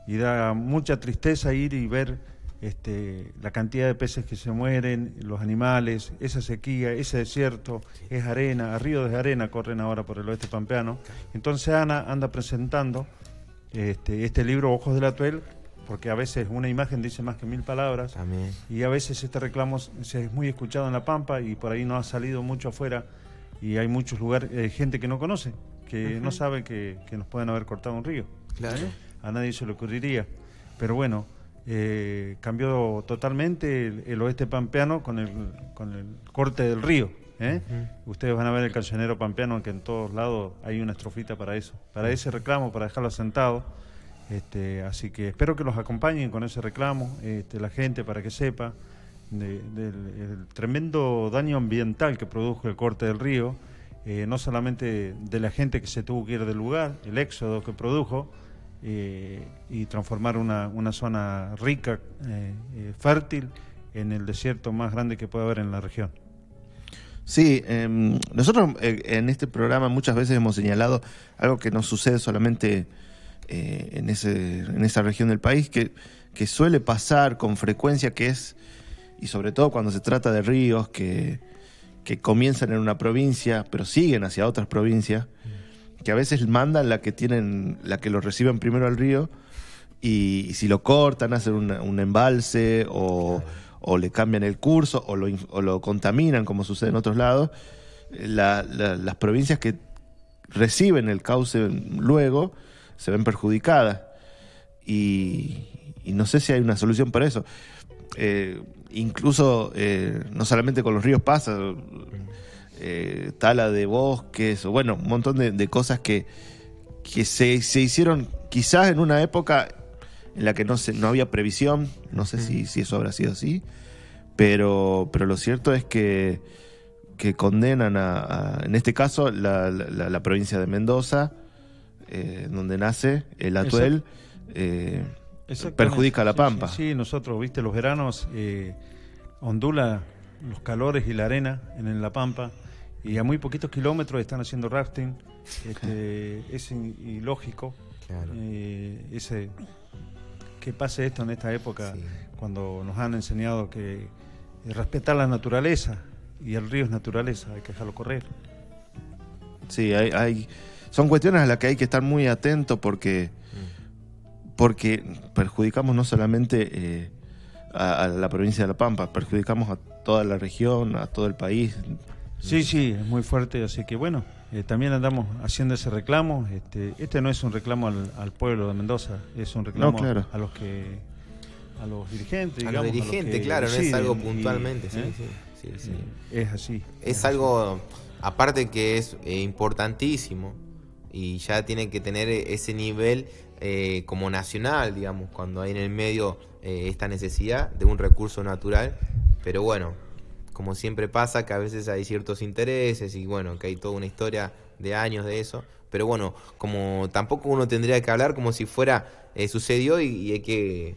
y da mucha tristeza ir y ver este, la cantidad de peces que se mueren, los animales, esa sequía, ese desierto, es arena, ríos de arena corren ahora por el oeste pampeano. Entonces Ana anda presentando este, este libro Ojos del Atuel, porque a veces una imagen dice más que mil palabras, También. y a veces este reclamo se es muy escuchado en La Pampa y por ahí no ha salido mucho afuera, y hay muchos lugares, eh, gente que no conoce, que no sabe que, que nos pueden haber cortado un río Claro. a nadie se le ocurriría. Pero bueno, eh, cambió totalmente el, el oeste pampeano con el, con el corte del río. ¿eh? Ustedes van a ver el cancionero pampeano que en todos lados hay una estrofita para eso, para ese reclamo, para dejarlo sentado. Este, así que espero que los acompañen con ese reclamo, este, la gente para que sepa de- del el tremendo daño ambiental que produjo el corte del río, eh, no solamente de la gente que se tuvo que ir del lugar, el éxodo que produjo, eh, y transformar una, una zona rica, eh, fértil, en el desierto más grande que puede haber en la región. Sí, em, nosotros en este programa muchas veces hemos señalado algo que no sucede solamente eh, en, ese, en esa región del país, que, que suele pasar con frecuencia, que es, y sobre todo cuando se trata de ríos que, que comienzan en una provincia, pero siguen hacia otras provincias, que a veces mandan la que tienen, la que lo reciben primero al río, y, y si lo cortan, hacen un embalse o, o le cambian el curso o lo, o lo contaminan, como sucede en otros lados, la- la- las provincias que reciben el cauce luego se ven perjudicadas. Y, y no sé si hay una solución para eso. Eh, incluso, eh, no solamente con los ríos pasa, eh, tala de bosques, o bueno, un montón de, de cosas que, que se, se hicieron quizás en una época en la que no, se, no había previsión, no sé si, si eso habrá sido así, pero, pero lo cierto es que, que condenan a, a- en este caso, la, la- la provincia de Mendoza, eh, donde nace el atuel, eh, perjudica a la Pampa. Sí, sí, nosotros, viste, los veranos eh, ondula los calores y la arena en la Pampa y a muy poquitos kilómetros están haciendo rafting. Este, es ilógico Claro. eh, ese que pase esto en esta época Sí. cuando nos han enseñado que eh, respetar la naturaleza y el río es naturaleza, hay que dejarlo correr. Sí, hay, hay- son cuestiones a las que hay que estar muy atento porque, porque perjudicamos no solamente eh, a, a la provincia de La Pampa, perjudicamos a toda la región, a todo el país. Sí, sí, es muy fuerte, así que bueno, eh, también andamos haciendo ese reclamo. Este, este no es un reclamo al, al pueblo de Mendoza, es un reclamo No, claro. a los que a los dirigentes, A digamos, los dirigentes, que claro, no es algo y, puntualmente, sí, ¿eh? sí, sí, sí. Es así. Es algo, aparte que es eh, importantísimo y ya tiene que tener ese nivel eh, como nacional, digamos, cuando hay en el medio eh, esta necesidad de un recurso natural. Pero bueno, como siempre pasa, que a veces hay ciertos intereses y bueno, que hay toda una historia de años de eso. Pero bueno, como tampoco uno tendría que hablar como si fuera eh, sucedió y, y hay que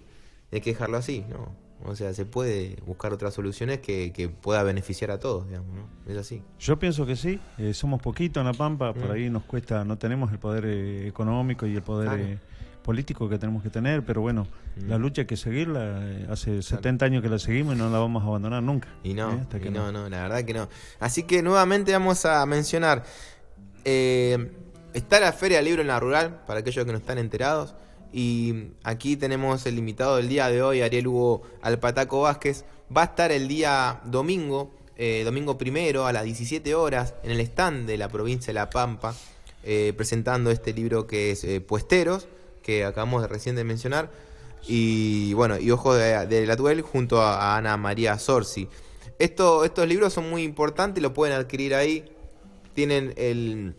hay que dejarlo así, ¿no? O sea, se puede buscar otras soluciones que, que pueda beneficiar a todos, digamos, ¿no? Es así. Yo pienso que sí, eh, somos poquitos en La Pampa, por Mm. ahí nos cuesta, no tenemos el poder eh, económico y el poder Claro. eh, político que tenemos que tener, pero bueno, Mm. la lucha hay que seguirla, eh, hace 70 años que la seguimos y no la vamos a abandonar nunca. Y no, ¿eh? Hasta y que no, no, la verdad que no. Así que nuevamente vamos a mencionar, eh, está la Feria del Libro en la Rural, para aquellos que no están enterados, y aquí tenemos el invitado del día de hoy, Ariel Hugo Alpataco Vázquez, va a estar el día domingo, eh, domingo primero a las 17 horas, en el stand de la provincia de La Pampa, eh, presentando este libro que es eh, Puesteros, que acabamos de recién de mencionar. y bueno, y Ojo de, la Tuel junto a, Ana María Sorsi. Esto, estos libros son muy importantes, lo pueden adquirir ahí. Tienen el,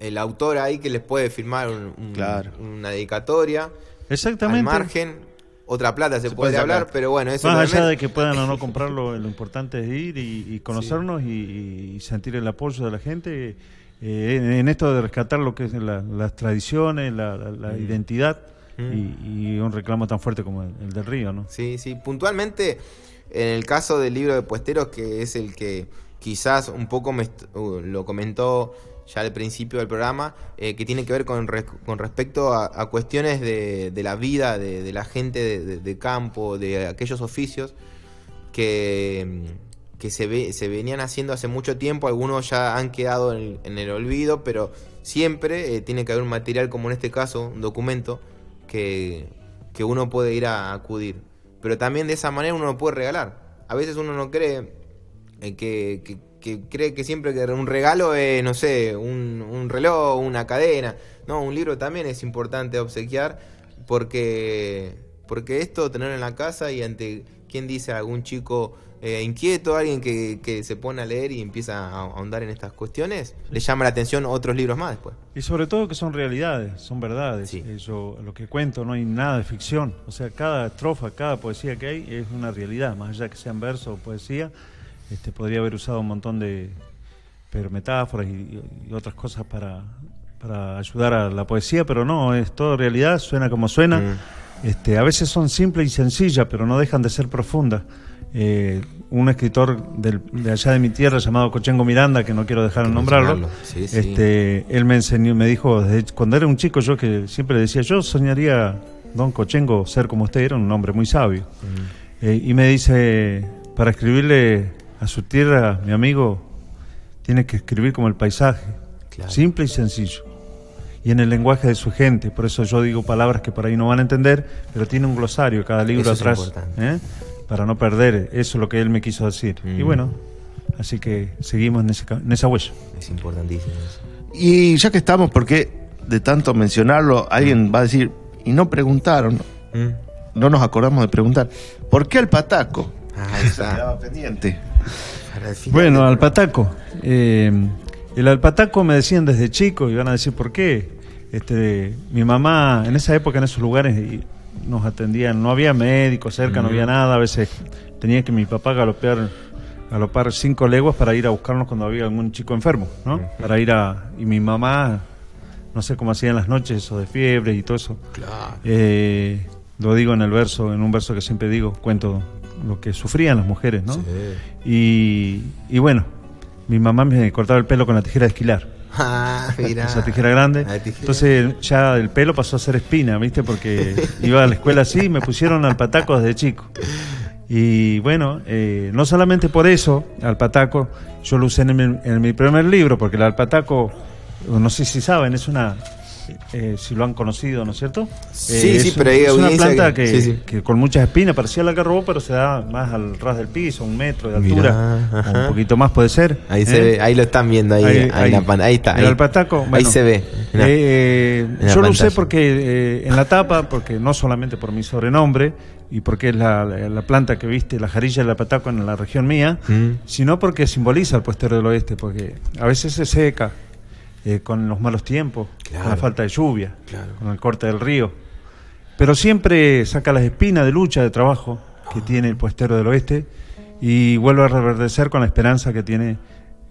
el autor ahí que les puede firmar un- un- Claro. una dedicatoria. Exactamente. Al margen, otra plata se, Se puede hablar, pero bueno, eso Más lo allá de que puedan o no comprarlo, lo importante es ir y, y conocernos y, y sentir el apoyo de la gente eh, en, en esto de rescatar lo que es la- las tradiciones, la, la- la Mm. identidad Mm. y, y un reclamo tan fuerte como el, el del río, ¿no? Sí, sí. Puntualmente, en el caso del libro de puesteros, que es el que quizás un poco me uh, lo comentó ya al principio del programa, eh, que tiene que ver con, con respecto a, cuestiones de, de la vida de, la gente de, campo, de aquellos oficios que, que se, ve, se venían haciendo hace mucho tiempo, algunos ya han quedado en, el olvido, pero siempre eh, tiene que haber un material como en este caso, un documento, que, que uno puede ir a acudir. Pero también de esa manera uno lo puede regalar. A veces uno no cree eh, que- que cree que siempre que un regalo es, no sé, un, un reloj, una cadena. No, un libro también es importante obsequiar porque, porque esto tenerlo en la casa y ante, ¿quién dice? Algún chico eh, inquieto, alguien que, que se pone a leer y empieza a ahondar en estas cuestiones, le llama la atención otros libros más después. Y sobre todo que son realidades, son verdades. Sí. Eh, yo lo que cuento no hay nada de ficción. O sea, cada estrofa, cada poesía que hay es una realidad, más allá que sean verso o poesía. Este, podría haber usado un montón de pero metáforas y, y otras cosas para, para ayudar a la poesía, pero no, es todo realidad, suena como suena. Mm. Este, a veces son simples y sencillas, pero no dejan de ser profundas. Eh, un escritor del- de allá de mi tierra llamado Cochengo Miranda, que no quiero dejar de nombrarlo, sí. este, él me enseñó, me dijo, desde cuando era un chico, yo que siempre le decía, yo soñaría, don Cochengo, ser como usted, era un hombre muy sabio. Mm. Eh, y me dice, para escribirle a su tierra, mi amigo, tiene que escribir como el paisaje, Claro. simple y sencillo. Y en el lenguaje de su gente, por eso yo digo palabras que por ahí no van a entender, pero tiene un glosario cada libro Eso atrás. ¿eh? para no perder, eso es lo que él me quiso decir. Y Mm. bueno, así que seguimos en, ese en esa huella. Es importantísimo eso. Y ya que estamos, porque de tanto mencionarlo, alguien va a decir, y no preguntaron, Mm. no nos acordamos de preguntar, ¿por qué el pataco? Ah, ahí está. Quedaba pendiente. Bueno, al pataco. Eh, el alpataco me decían desde chico y van a decir por qué. Este, mi mamá, en esa época, en esos lugares, nos atendían, no había médicos cerca, no había nada. A veces tenía que mi papá galopear, galopar cinco leguas para ir a buscarnos cuando había algún chico enfermo, ¿no? Para ir a. Y mi mamá, no sé cómo hacían las noches, eso de fiebre y todo eso. Claro. Eh, lo digo en el verso, en un verso que siempre digo, cuento lo que sufrían las mujeres, ¿no? Sí. Y, y bueno, mi mamá me cortaba el pelo con la tijera de esquilar, Ah, mira. esa tijera grande. Tijera. Entonces ya el pelo pasó a ser espina, ¿viste? Porque iba a la escuela así y me pusieron al pataco desde chico. Y bueno, eh, no solamente por eso, al pataco, yo lo usé en mi, en mi primer libro, porque el alpataco, no sé si saben, es una, eh, si lo han conocido, ¿no es cierto? Sí, Eh, sí, es pero hay es una planta que- que, sí, sí. que con muchas espinas, parecía la algarrobo, pero se da más al ras del piso, un metro de altura, un poquito más puede ser. Ahí ¿eh? se ve, ahí lo están viendo ahí, ahí, la ahí está. El ahí. alpataco, ahí se ve. Eh, yo lo usé porque eh, en la tapa, porque no solamente por mi sobrenombre y porque es la, la- la planta que viste, la jarilla del alpataco en la región mía, Mm. sino porque simboliza el puestero del oeste, porque a veces se seca eh, con los malos tiempos, Claro. con la falta de lluvia, Claro. con el corte del río, pero siempre saca las espinas de lucha, de trabajo que tiene el puestero del oeste y vuelve a reverdecer con la esperanza que tiene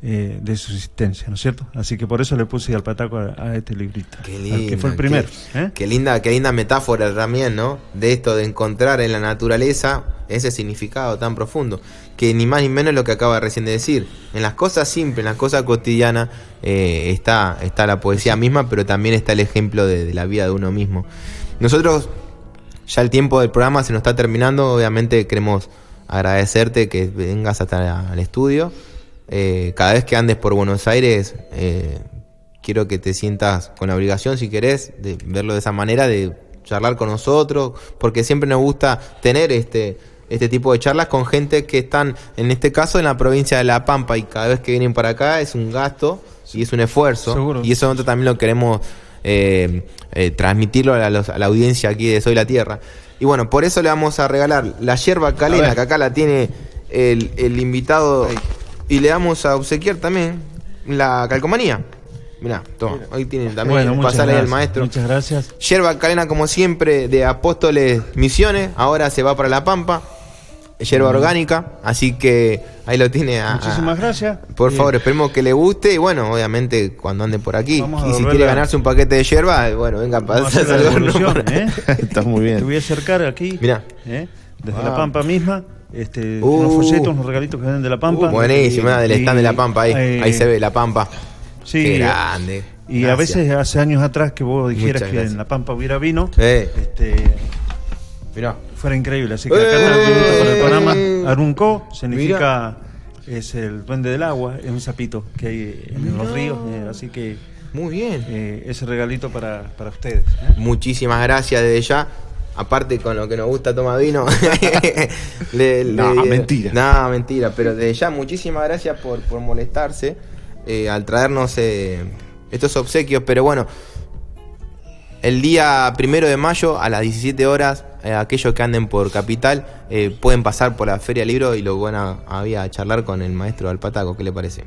eh, de su existencia, ¿no es cierto? Así que por eso le puse al pataco a, a este librito, Qué al lindo. que fue el primero. ¿eh? Qué linda, qué linda metáfora también, ¿no? De esto de encontrar en la naturaleza ese significado tan profundo. Que ni más ni menos es lo que acaba recién de decir. En las cosas simples, en las cosas cotidianas, eh, está, está la poesía misma, pero también está el ejemplo de, de la vida de uno mismo. Nosotros, ya el tiempo del programa se nos está terminando. Obviamente queremos agradecerte que vengas hasta el estudio. Eh, cada vez que andes por Buenos Aires, eh, quiero que te sientas con la obligación, si querés, de verlo de esa manera, de charlar con nosotros, porque siempre nos gusta tener este, este tipo de charlas con gente que están, en este caso, en la provincia de La Pampa, y cada vez que vienen para acá es un gasto y es un esfuerzo, Seguro. y eso nosotros también lo queremos eh, transmitirlo a, los- a la audiencia aquí de Soy la Tierra. Y bueno, por eso le vamos a regalar la yerba calena, que acá la tiene el, el invitado. Y le vamos a obsequiar también la calcomanía. Mirá, toma, ahí tiene también, Bueno, pasarle al maestro. Muchas gracias. Yerba calena, como siempre, de Apóstoles Misiones. Ahora se va para La Pampa. Yerba orgánica. Así que ahí lo tiene. a- Muchísimas a- gracias. Por Eh, favor, esperemos que le guste. Y bueno, obviamente, cuando ande por aquí. Vamos a Y si quiere a- ganarse un paquete de yerba, bueno, venga, a pasa devolución, ¿eh? Está muy Te bien. voy a acercar aquí. Mirá. ¿eh? Desde Ah. La Pampa misma. Este, Uh. unos folletos, unos regalitos que vienen de La Pampa. Uh, buenísimo, ah, del stand de La Pampa. Ahí, eh, ahí se ve La Pampa. Sí, Qué grande. Y a veces hace años atrás que vos dijeras que en La Pampa hubiera vino, Sí. este, Mirá. fuera increíble. Así que acá pintito para el Panamá. Arunco significa es el duende del agua, es un sapito que hay en los ríos. eh, así que Muy bien. eh, ese regalito para, para ustedes. ¿eh? Muchísimas gracias desde ya. Aparte con lo que nos gusta tomar vino. Le- le- No, mentira. No, mentira. Pero desde ya, muchísimas gracias por, por molestarse eh, al traernos eh, estos obsequios. Pero bueno, el día primero de mayo a las 17 horas, eh, aquellos que anden por Capital eh, pueden pasar por la Feria Libro y lo van a, había charlar con el maestro Alpataco. ¿Qué le parece?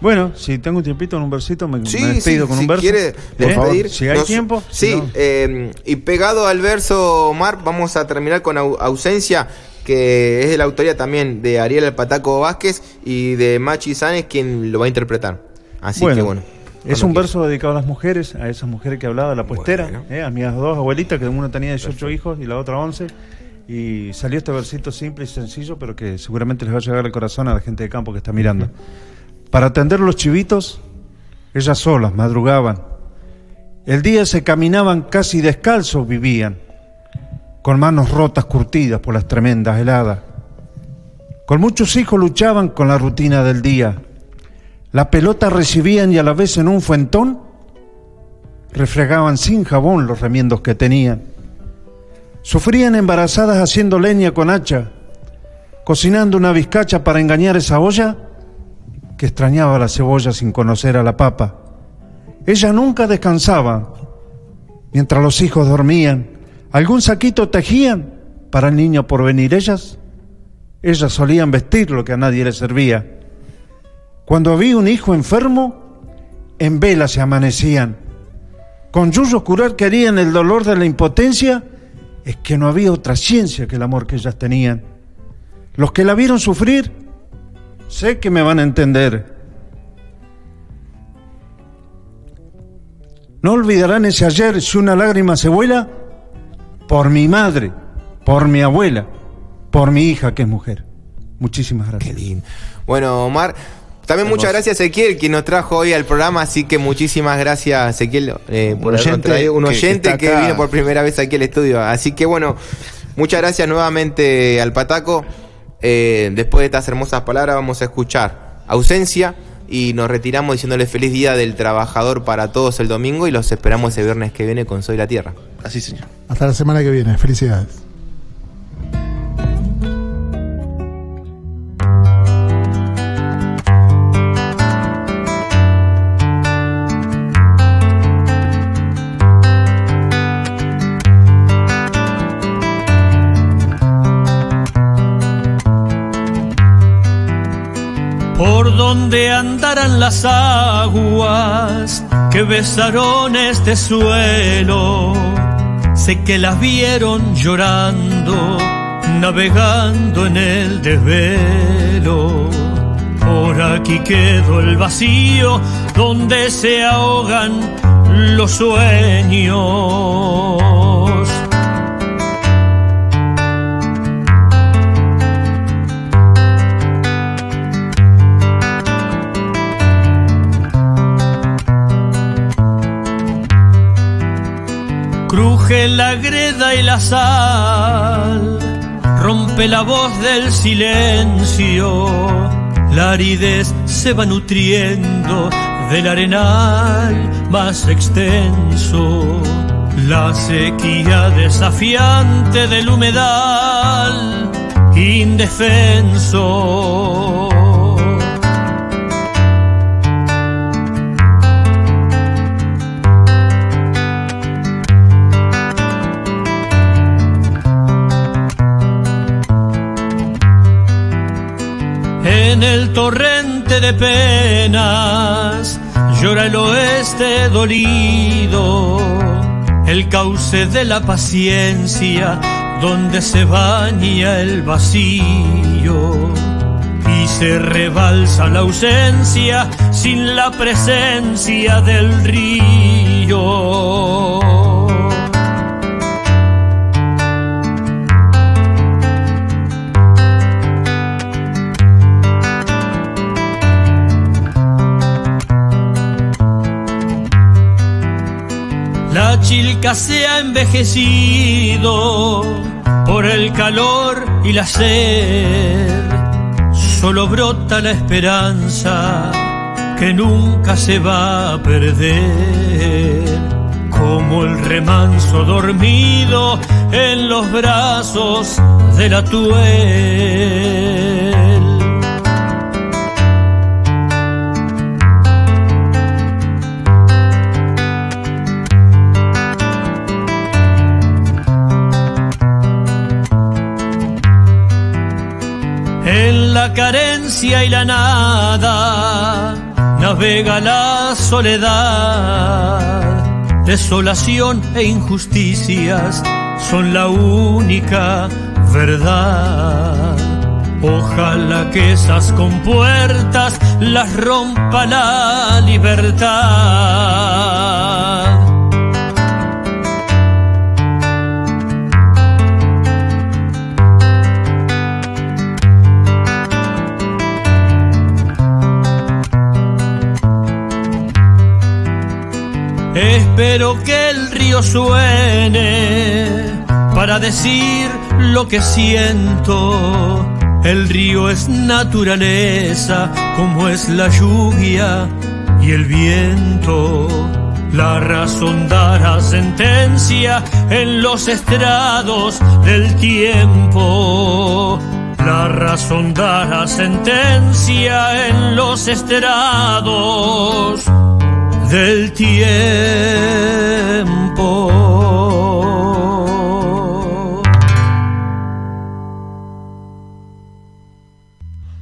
Bueno, si tengo un tiempito en un versito, me, Sí, me despido sí, con si un verso. quiere ¿Eh? despedir. Si hay Nos- tiempo. Sí, si no- eh, y pegado al verso, Omar, vamos a terminar con au- Ausencia, que es de la autoría también de Ariel Alpataco Vázquez y de Machi Sáenz, quien lo va a interpretar. Así que bueno. Es un quiera. verso dedicado a las mujeres, a esas mujeres que hablaba de la puestera, Bueno. eh, a mis dos abuelitas, que una tenía 18 hijos y la otra 11. Y salió este versito simple y sencillo, pero que seguramente les va a llegar al corazón a la gente de campo que está mirando. Para atender los chivitos, ellas solas madrugaban. El día se caminaban casi descalzos, vivían, con manos rotas curtidas por las tremendas heladas. Con muchos hijos luchaban con la rutina del día. La pelota recibían y a la vez en un fuentón refregaban sin jabón los remiendos que tenían. Sufrían embarazadas haciendo leña con hacha, cocinando una bizcacha para engañar esa olla que extrañaba la cebolla sin conocer a la papa. Ella nunca descansaba. Mientras los hijos dormían, algún saquito tejían para el niño por venir ellas. Ellas solían vestir lo que a nadie le servía. Cuando había un hijo enfermo, en vela se amanecían. Con yuyos curar querían el dolor de la impotencia, es que no había otra ciencia que el amor que ellas tenían. Los que la vieron sufrir, sé que me van a entender. No olvidarán ese ayer si una lágrima se vuela por mi madre, por mi abuela, por mi hija que es mujer. Muchísimas Qué gracias. lindo. Bueno, Omar, también muchas gracias a Ezequiel, quien nos trajo hoy al programa, así que muchísimas gracias Ezequiel eh, por Un habernos traído un que- que oyente que, acá. vino por primera vez aquí al estudio. Así que bueno, muchas gracias nuevamente al Pataco. Eh, después de estas hermosas palabras vamos a escuchar ausencia y nos retiramos diciéndole feliz día del trabajador para todos el domingo y los esperamos ese viernes que viene con Soy la Tierra. Así, señor. Hasta la semana que viene. Felicidades. Por donde andarán las aguas que besaron este suelo. Sé que las vieron llorando, navegando en el desvelo. Por aquí quedó el vacío donde se ahogan los sueños. Cruje la greda y la sal, rompe la voz del silencio, la aridez se va nutriendo del arenal más extenso, la sequía desafiante del humedal indefenso. Torrente de penas llora el oeste dolido, el cauce de la paciencia donde se baña el vacío y se rebalsa la ausencia sin la presencia del río. Chilca se ha envejecido por el calor y la sed. Solo brota la esperanza que nunca se va a perder. Como el remanso dormido en los brazos de la tuel. La carencia y la nada navega la soledad. Desolación e injusticias son la única verdad. Ojalá que esas compuertas las rompa la libertad. Espero que el río suene para decir lo que siento. El río es naturaleza, como es la lluvia y el viento. La razón dará sentencia en los estrados del tiempo. La razón dará sentencia en los estrados del tiempo.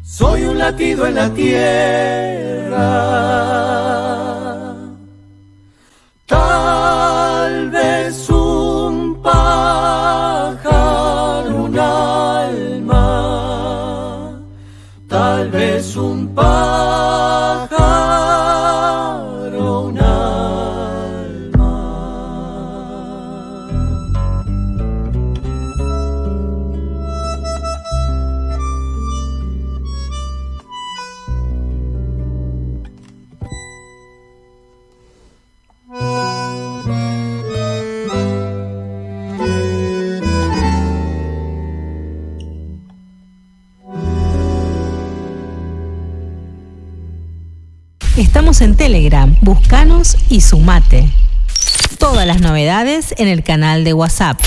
Soy un latido en la tierra. En Telegram, buscanos y sumate. Todas las novedades en el canal de WhatsApp.